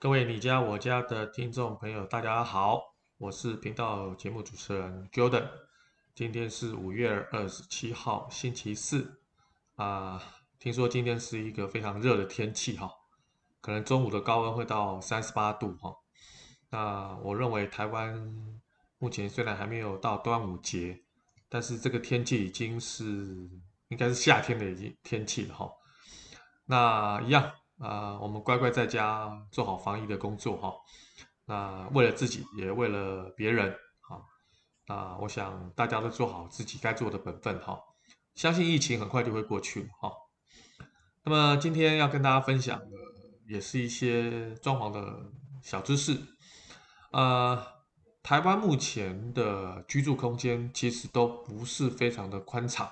各位你家我家的听众朋友，大家好，我是频道节目主持人 Jordan。今天是五月二十七号，星期四啊。听说今天是一个非常热的天气哈，可能中午的高温会到三十八度哈。那我认为台湾目前虽然还没有到端午节，但是这个天气已经是应该是夏天的已经天气了哈。那一样。啊、我们乖乖在家做好防疫的工作哈。那为了自己，也为了别人，哈。那我想大家都做好自己该做的本分哈。相信疫情很快就会过去哈。那么今天要跟大家分享的，也是一些装潢的小知识。呃，台湾目前的居住空间其实都不是非常的宽敞。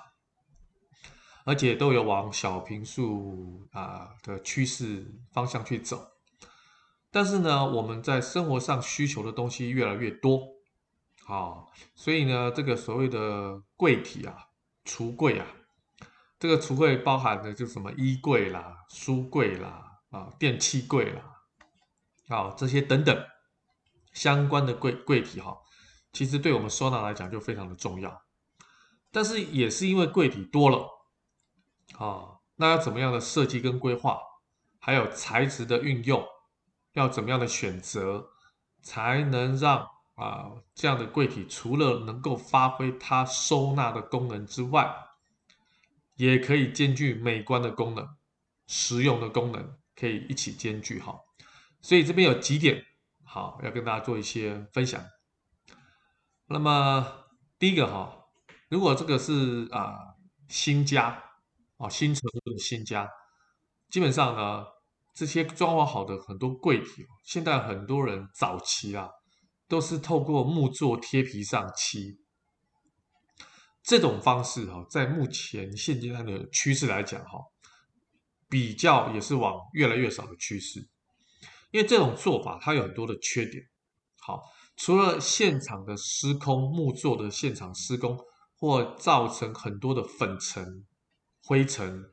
而且都有往小平数啊的趋势方向去走，但是呢，我们在生活上需求的东西越来越多，好，所以呢，这个所谓的柜体啊、橱柜啊，这个橱柜包含的就什么衣柜啦、书柜啦、啊电器柜啦，啊这些等等相关的柜柜体哈，其实对我们收纳来讲就非常的重要，但是也是因为柜体多了。啊、那要怎么样的设计跟规划，还有材质的运用，要怎么样的选择，才能让啊这样的柜体除了能够发挥它收纳的功能之外，也可以兼具美观的功能、实用的功能，可以一起兼具哈。所以这边有几点好要跟大家做一些分享。那么第一个哈，如果这个是啊新家。啊，新成的新家，基本上呢，这些装潢好的很多柜体，现在很多人早期啊，都是透过木作贴皮上漆。这种方式哈，在目前现阶段的趋势来讲哈，比较也是往越来越少的趋势，因为这种做法它有很多的缺点。好，除了现场的施工木作的现场施工，或造成很多的粉尘。灰尘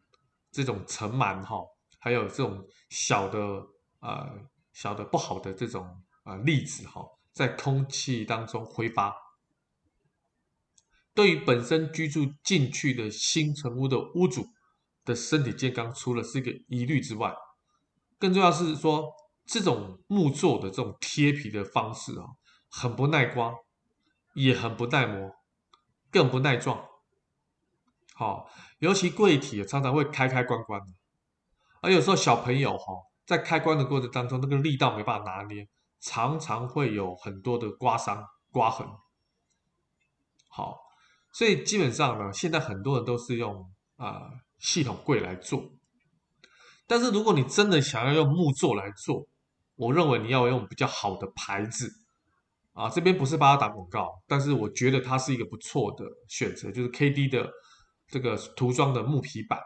这种尘螨哈，还有这种小的呃小的不好的这种啊粒子哈，在空气当中挥发，对于本身居住进去的新成屋的屋主的身体健康，除了是一个疑虑之外，更重要是说这种木作的这种贴皮的方式啊，很不耐刮，也很不耐磨，更不耐撞。好，尤其柜体常常会开开关关的，而有时候小朋友哈，在开关的过程当中，那个力道没办法拿捏，常常会有很多的刮伤、刮痕。好，所以基本上呢，现在很多人都是用啊、系统柜来做，但是如果你真的想要用木做来做，我认为你要用比较好的牌子啊，这边不是帮他打广告，但是我觉得它是一个不错的选择，就是 KD 的。这个涂装的木皮板，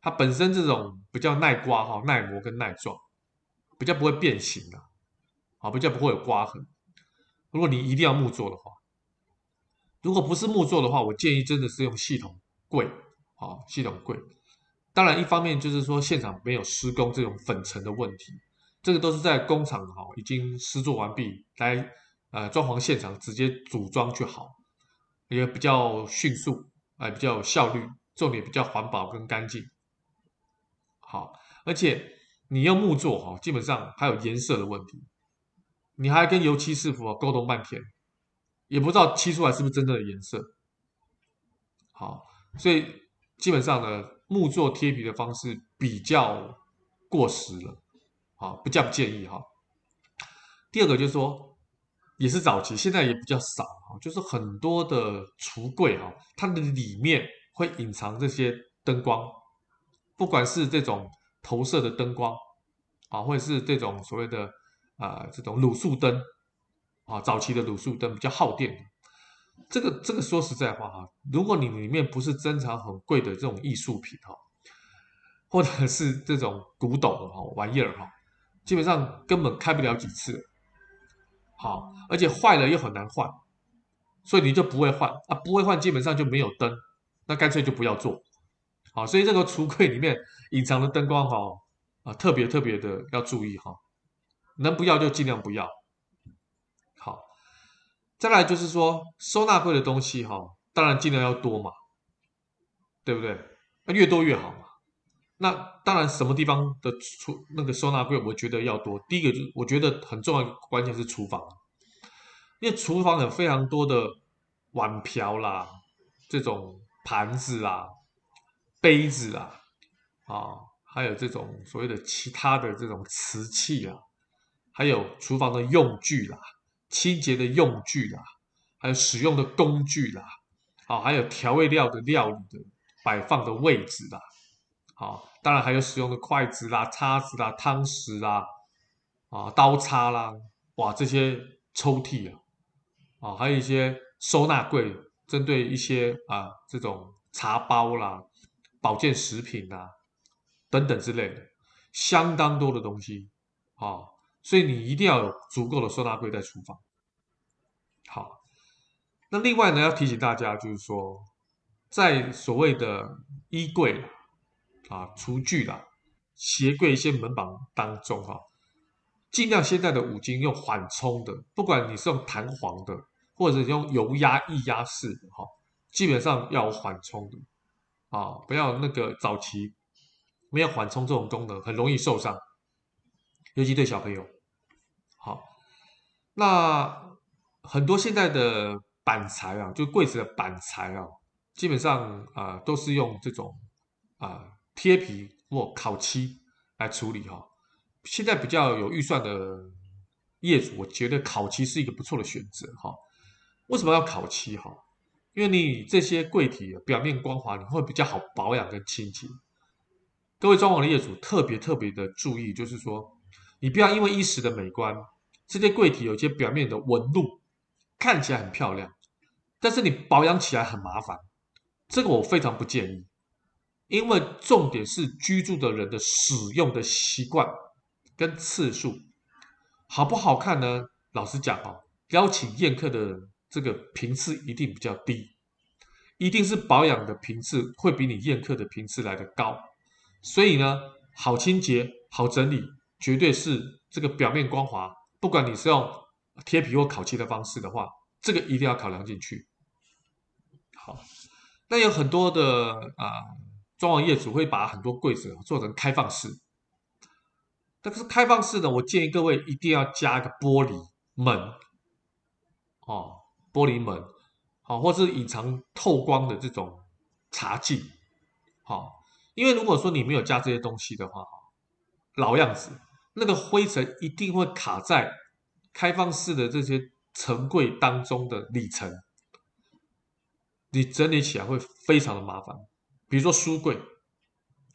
它本身这种比较耐刮哈、耐磨跟耐撞，比较不会变形的，啊，比较不会有刮痕。如果你一定要木作的话，如果不是木作的话，我建议真的是用系统柜，啊，系统柜。当然，一方面就是说现场没有施工这种粉尘的问题，这个都是在工厂哈已经施作完毕来呃装潢现场直接组装就好，也比较迅速。哎，比较有效率，重点比较环保跟干净。好，而且你用木做哈，基本上还有颜色的问题，你还跟油漆师傅沟通半天，也不知道漆出来是不是真正的颜色。好，所以基本上呢，木做贴皮的方式比较过时了，好，不叫建议哈。第二个就是说。也是早期，现在也比较少哈，就是很多的橱柜哈，它的里面会隐藏这些灯光，不管是这种投射的灯光啊，或者是这种所谓的啊、这种卤素灯啊，早期的卤素灯比较耗电。这个这个说实在话哈，如果你里面不是珍藏很贵的这种艺术品哈，或者是这种古董哈玩意儿哈，基本上根本开不了几次。好，而且坏了又很难换，所以你就不会换啊，不会换基本上就没有灯，那干脆就不要做。好，所以这个橱柜里面隐藏的灯光哈啊，特别特别的要注意哈，能不要就尽量不要。好，再来就是说收纳柜的东西哈，当然尽量要多嘛，对不对？那越多越好嘛。那当然，什么地方的厨那个收纳柜，我觉得要多。第一个就是我觉得很重要的关键是厨房，因为厨房有非常多的碗瓢啦，这种盘子啦、杯子啦，啊，还有这种所谓的其他的这种瓷器啊，还有厨房的用具啦、清洁的用具啦，还有使用的工具啦，啊，还有调味料的料理的摆放的位置啦。好，当然还有使用的筷子啦、叉子啦、汤匙啦、啊刀叉啦，哇，这些抽屉啊，啊，还有一些收纳柜，针对一些啊这种茶包啦、保健食品啦等等之类的，相当多的东西，啊，所以你一定要有足够的收纳柜在厨房。好，那另外呢，要提醒大家，就是说，在所谓的衣柜。啊，厨具啦，鞋柜一些门板当中哈，尽量现在的五金用缓冲的，不管你是用弹簧的，或者是用油压液压式的哈，基本上要缓冲的啊，不要那个早期没有缓冲这种功能，很容易受伤，尤其对小朋友。好，那很多现在的板材啊，就柜子的板材啊，基本上啊都是用这种啊。贴皮或烤漆来处理哈，现在比较有预算的业主，我觉得烤漆是一个不错的选择哈。为什么要烤漆哈？因为你这些柜体表面光滑，你会比较好保养跟清洁。各位装潢的业主特别特别的注意，就是说你不要因为一时的美观，这些柜体有些表面的纹路看起来很漂亮，但是你保养起来很麻烦，这个我非常不建议。因为重点是居住的人的使用的习惯跟次数好不好看呢？老实讲哦，邀请宴客的这个频次一定比较低，一定是保养的频次会比你宴客的频次来得高。所以呢，好清洁、好整理，绝对是这个表面光滑。不管你是用贴皮或烤漆的方式的话，这个一定要考量进去。好，那有很多的啊。装潢业主会把很多柜子做成开放式，但是开放式的，我建议各位一定要加一个玻璃门，哦，玻璃门，好，或是隐藏透光的这种茶几，好，因为如果说你没有加这些东西的话，老样子，那个灰尘一定会卡在开放式的这些层柜当中的里层，你整理起来会非常的麻烦。比如说书柜，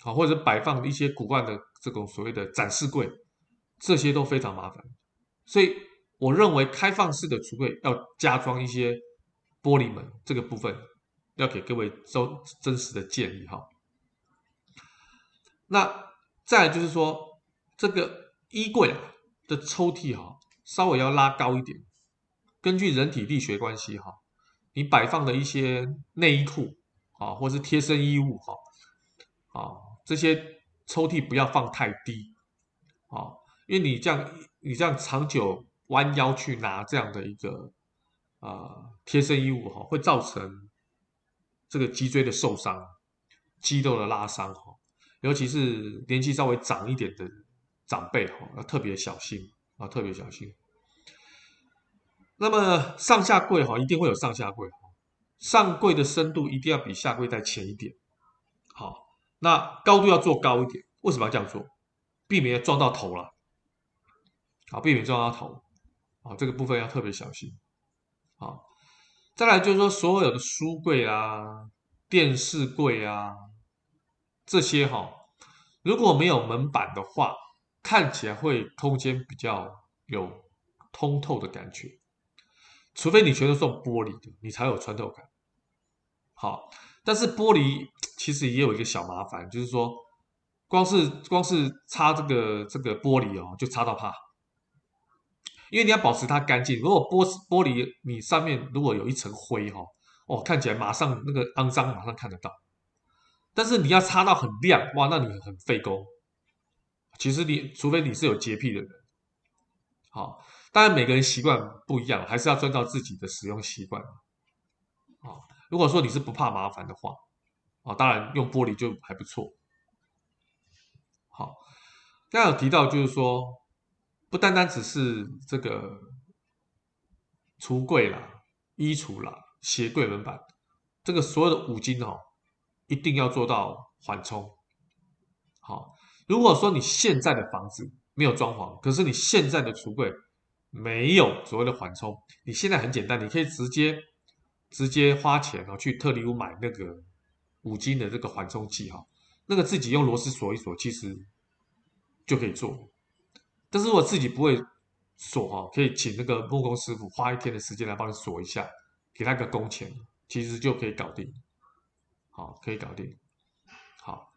啊，或者摆放一些古玩的这种所谓的展示柜，这些都非常麻烦。所以我认为开放式的橱柜要加装一些玻璃门，这个部分要给各位周真实的建议哈。那再就是说，这个衣柜的抽屉哈，稍微要拉高一点，根据人体力学关系哈，你摆放的一些内衣裤。啊，或是贴身衣物哈，啊，这些抽屉不要放太低，啊，因为你这样你这样长久弯腰去拿这样的一个啊贴身衣物哈，会造成这个脊椎的受伤、肌肉的拉伤哈，尤其是年纪稍微长一点的长辈哈，要特别小心啊，特别小心。那么上下柜哈，一定会有上下柜。上柜的深度一定要比下柜再浅一点，好，那高度要做高一点。为什么要这样做？避免撞到头了，好，避免撞到头，啊，这个部分要特别小心，好，再来就是说所有的书柜啊、电视柜啊这些哈，如果没有门板的话，看起来会空间比较有通透的感觉，除非你全都是用玻璃的，你才有穿透感。好，但是玻璃其实也有一个小麻烦，就是说，光是光是擦这个这个玻璃哦，就擦到怕，因为你要保持它干净。如果玻玻璃你上面如果有一层灰哈，哦，看起来马上那个肮脏马上看得到。但是你要擦到很亮哇，那你很费工。其实你除非你是有洁癖的人，好，当然每个人习惯不一样，还是要遵照自己的使用习惯。啊，如果说你是不怕麻烦的话，啊，当然用玻璃就还不错。好，刚刚有提到就是说，不单单只是这个橱柜啦、衣橱啦、鞋柜门板，这个所有的五金哦，一定要做到缓冲。好，如果说你现在的房子没有装潢，可是你现在的橱柜没有所谓的缓冲，你现在很简单，你可以直接直接花钱哦，去特里屋买那个五金的这个缓冲器哈，那个自己用螺丝锁一锁，其实就可以做。但是如果自己不会锁哈，可以请那个木工师傅花一天的时间来帮你锁一下，给他个工钱，其实就可以搞定。好，可以搞定。好，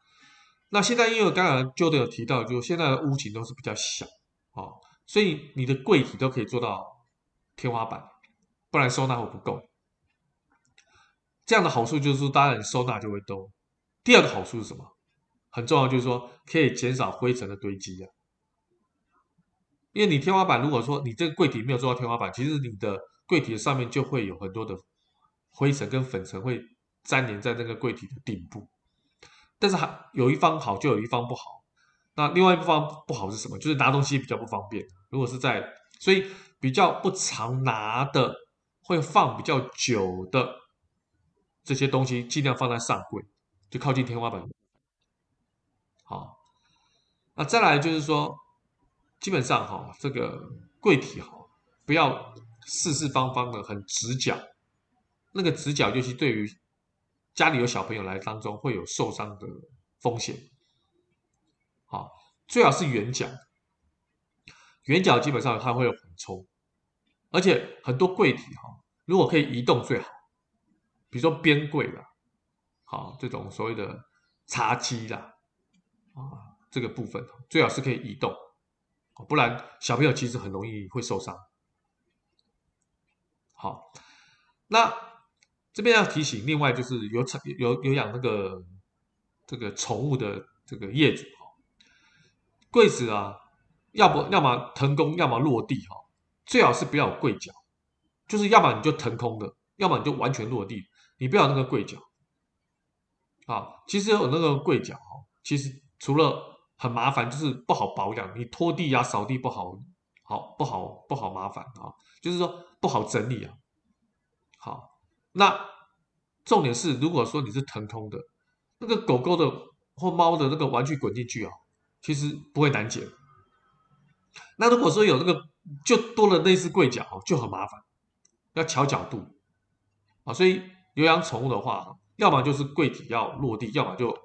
那现在因为刚刚就都有提到，就现在的屋型都是比较小啊，所以你的柜体都可以做到天花板，不然收纳会不够。这样的好处就是说，当然收纳就会多。第二个好处是什么？很重要，就是说可以减少灰尘的堆积啊。因为你天花板如果说你这个柜体没有做到天花板，其实你的柜体的上面就会有很多的灰尘跟粉尘会粘连在那个柜体的顶部。但是还有一方好，就有一方不好。那另外一方不好是什么？就是拿东西比较不方便。如果是在，所以比较不常拿的，会放比较久的。这些东西尽量放在上柜，就靠近天花板。好，那再来就是说，基本上哈，这个柜体哈，不要四四方方的很直角，那个直角尤其对于家里有小朋友来当中会有受伤的风险。好，最好是圆角，圆角基本上它会有缓冲，而且很多柜体哈，如果可以移动最好。比如说边柜啦，好，这种所谓的茶几啦，啊，这个部分最好是可以移动，不然小朋友其实很容易会受伤。好，那这边要提醒，另外就是有有有养那个这个宠物的这个业主哈，柜子啊，要不要么腾空，要么落地哈，最好是不要有柜角，就是要么你就腾空的，要么你就完全落地。你不要那个柜角啊，其实有那个柜角，其实除了很麻烦，就是不好保养，你拖地呀、扫地不好，好不好不好麻烦啊，就是说不好整理啊。好，那重点是，如果说你是腾空的，那个狗狗的或猫的那个玩具滚进去啊，其实不会难捡。那如果说有那个就多了类似柜角就很麻烦，要调角度啊，所以。有养宠物的话，要么就是柜体要落地，要么就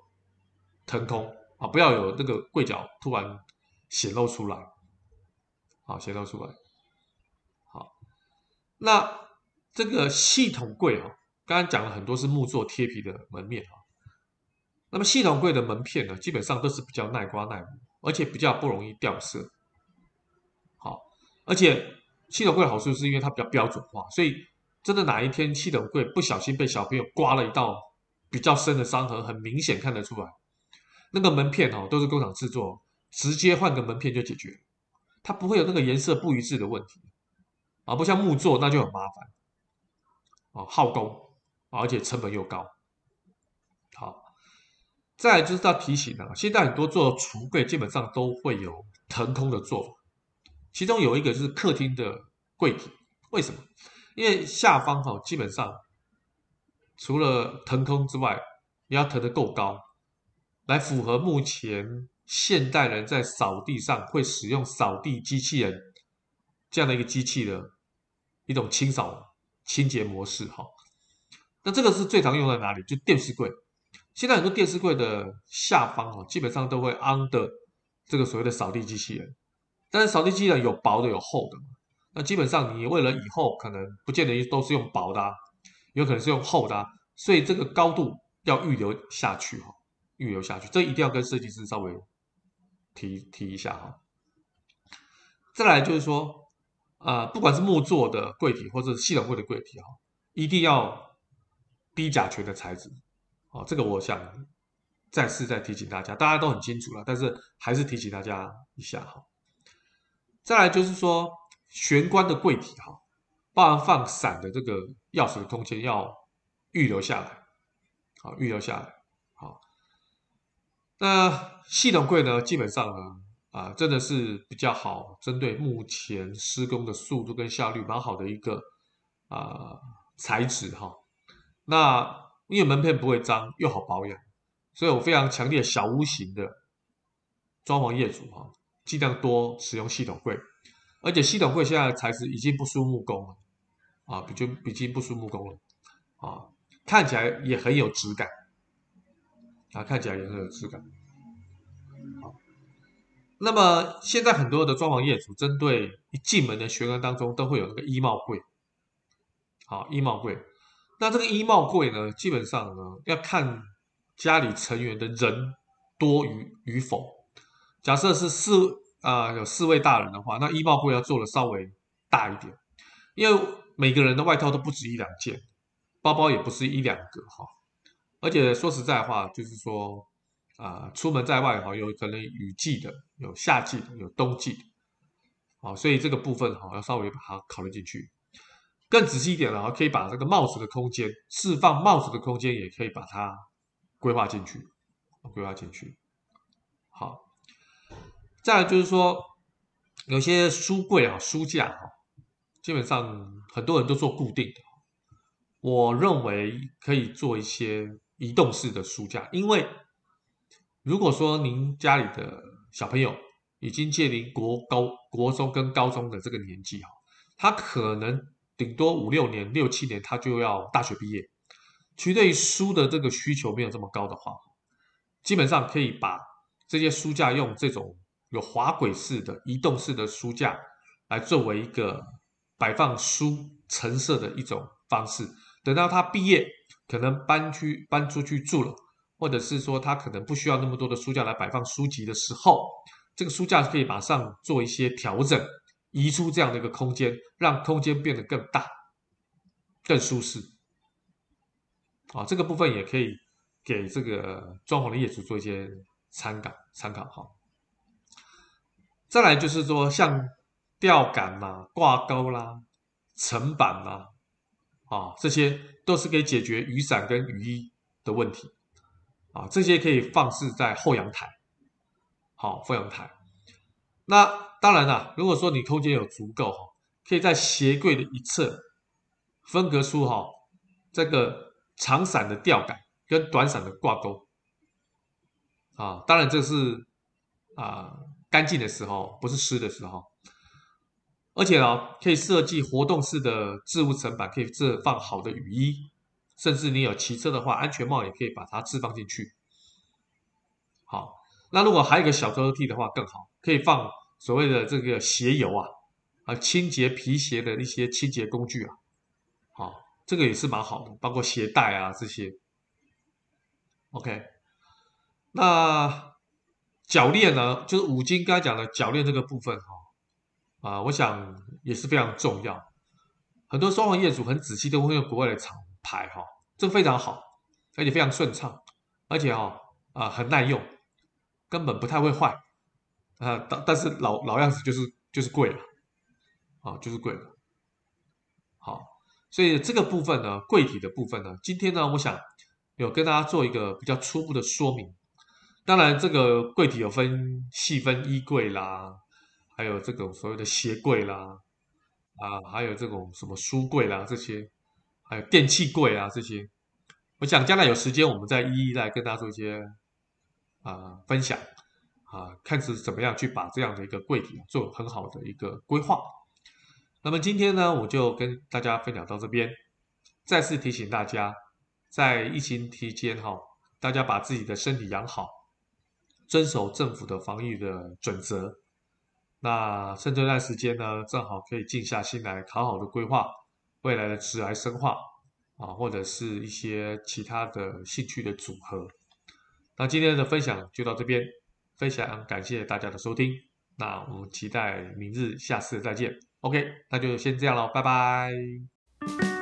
腾空啊，不要有那个柜角突然显露出来，好显露出来。好，那这个系统柜啊，刚刚讲了很多是木作贴皮的门面啊，那么系统柜的门片呢，基本上都是比较耐刮耐磨，而且比较不容易掉色。好，而且系统柜的好处是因为它比较标准化，所以。真的哪一天系统柜不小心被小朋友刮了一道比较深的伤痕，很明显看得出来，那个门片哦都是工厂制作，直接换个门片就解决，它不会有那个颜色不一致的问题，啊，不像木作那就很麻烦，啊，耗工，而且成本又高。好，再来就是要提醒啊，现在很多做橱柜基本上都会有腾空的做法，其中有一个就是客厅的柜体，为什么？因为下方哈，基本上除了腾空之外，你要腾得够高，来符合目前现代人在扫地上会使用扫地机器人这样的一个机器的一种清扫清洁模式哈。那这个是最常用在哪里？就电视柜。现在很多电视柜的下方哦，基本上都会安的这个所谓的扫地机器人，但是扫地机器人有薄的有厚的。那基本上，你为了以后可能不见得都是用薄的，啊，有可能是用厚的，啊，所以这个高度要预留下去哈，预留下去，这一定要跟设计师稍微提提一下哈。再来就是说，呃，不管是木做的柜体或者是系统柜的柜体哈，一定要低甲醛的材质，哦，这个我想再次再提醒大家，大家都很清楚了，但是还是提醒大家一下哈。再来就是说。玄关的柜体哈，包含放伞的这个钥匙的空间要预留下来，好，预留下来，好。那系统柜呢，基本上呢，啊，真的是比较好，针对目前施工的速度跟效率蛮好的一个啊材质哈。那因为门片不会脏，又好保养，所以我非常强烈小屋型的装潢业主哈，尽量多使用系统柜。而且系统柜现在的材质已经不输木工了，啊，比就已经不输木工了，啊，看起来也很有质感，啊，看起来也很有质感。好，那么现在很多的装潢业主针对一进门的玄关当中都会有那个衣帽柜，好，衣帽柜。那这个衣帽柜呢，基本上呢要看家里成员的人多与与否。假设是四。啊、有四位大人的话，那衣帽柜要做的稍微大一点，因为每个人的外套都不止一两件，包包也不是一两个哈。而且说实在话，就是说啊、出门在外哈，有可能雨季的，有夏季的，有冬季的，好，所以这个部分哈要稍微把它考虑进去。更仔细一点的话，可以把这个帽子的空间，释放帽子的空间，也可以把它规划进去，规划进去，好。再来就是说，有些书柜啊、书架啊，基本上很多人都做固定的。我认为可以做一些移动式的书架，因为如果说您家里的小朋友已经届临国高、国中跟高中的这个年纪哈，他可能顶多五六年、六七年，他就要大学毕业，其实对于书的这个需求没有这么高的话，基本上可以把这些书架用这种。有滑轨式的移动式的书架，来作为一个摆放书陈设的一种方式。等到他毕业，可能搬去搬出去住了，或者是说他可能不需要那么多的书架来摆放书籍的时候，这个书架可以马上做一些调整，移出这样的一个空间，让空间变得更大、更舒适。啊，这个部分也可以给这个装潢的业主做一些参考参考哈。再来就是说，像吊杆啦、挂钩啦、层板啦，啊，这些都是可以解决雨伞跟雨衣的问题，啊，这些可以放置在后阳台，好，后阳台。那当然啦，如果说你空间有足够，可以在鞋柜的一侧分隔出哈这个长伞的吊杆跟短伞的挂钩，啊，当然这是啊。干净的时候，不是湿的时候，而且呢，可以设计活动式的置物层板，可以置放好的雨衣，甚至你有骑车的话，安全帽也可以把它置放进去。好，那如果还有一个小抽屉的话更好，可以放所谓的这个鞋油啊，啊，清洁皮鞋的一些清洁工具啊，好，这个也是蛮好的，包括鞋带啊这些。OK，那。铰链呢，就是五金刚才讲的铰链这个部分哈，啊，我想也是非常重要。很多装潢业主很仔细，都会用国外的厂牌哈，这非常好，而且非常顺畅，而且哈啊很耐用，根本不太会坏啊。但但是老老样子就是就是贵了，啊就是贵了。好，所以这个部分呢，柜体的部分呢，今天呢，我想有跟大家做一个比较初步的说明。当然，这个柜体有分细分衣柜啦，还有这种所谓的鞋柜啦，啊，还有这种什么书柜啦这些，还有电器柜啊这些。我想将来有时间，我们再一一来跟大家做一些啊分享啊，看是怎么样去把这样的一个柜体做很好的一个规划。那么今天呢，我就跟大家分享到这边。再次提醒大家，在疫情期间哈，大家把自己的身体养好。遵守政府的防疫的准则，那趁这段时间呢，正好可以静下心来，好好的规划未来的职涯深化啊，或者是一些其他的兴趣的组合。那今天的分享就到这边，非常感谢大家的收听，那我们期待明日下次再见。OK，那就先这样喽，拜拜。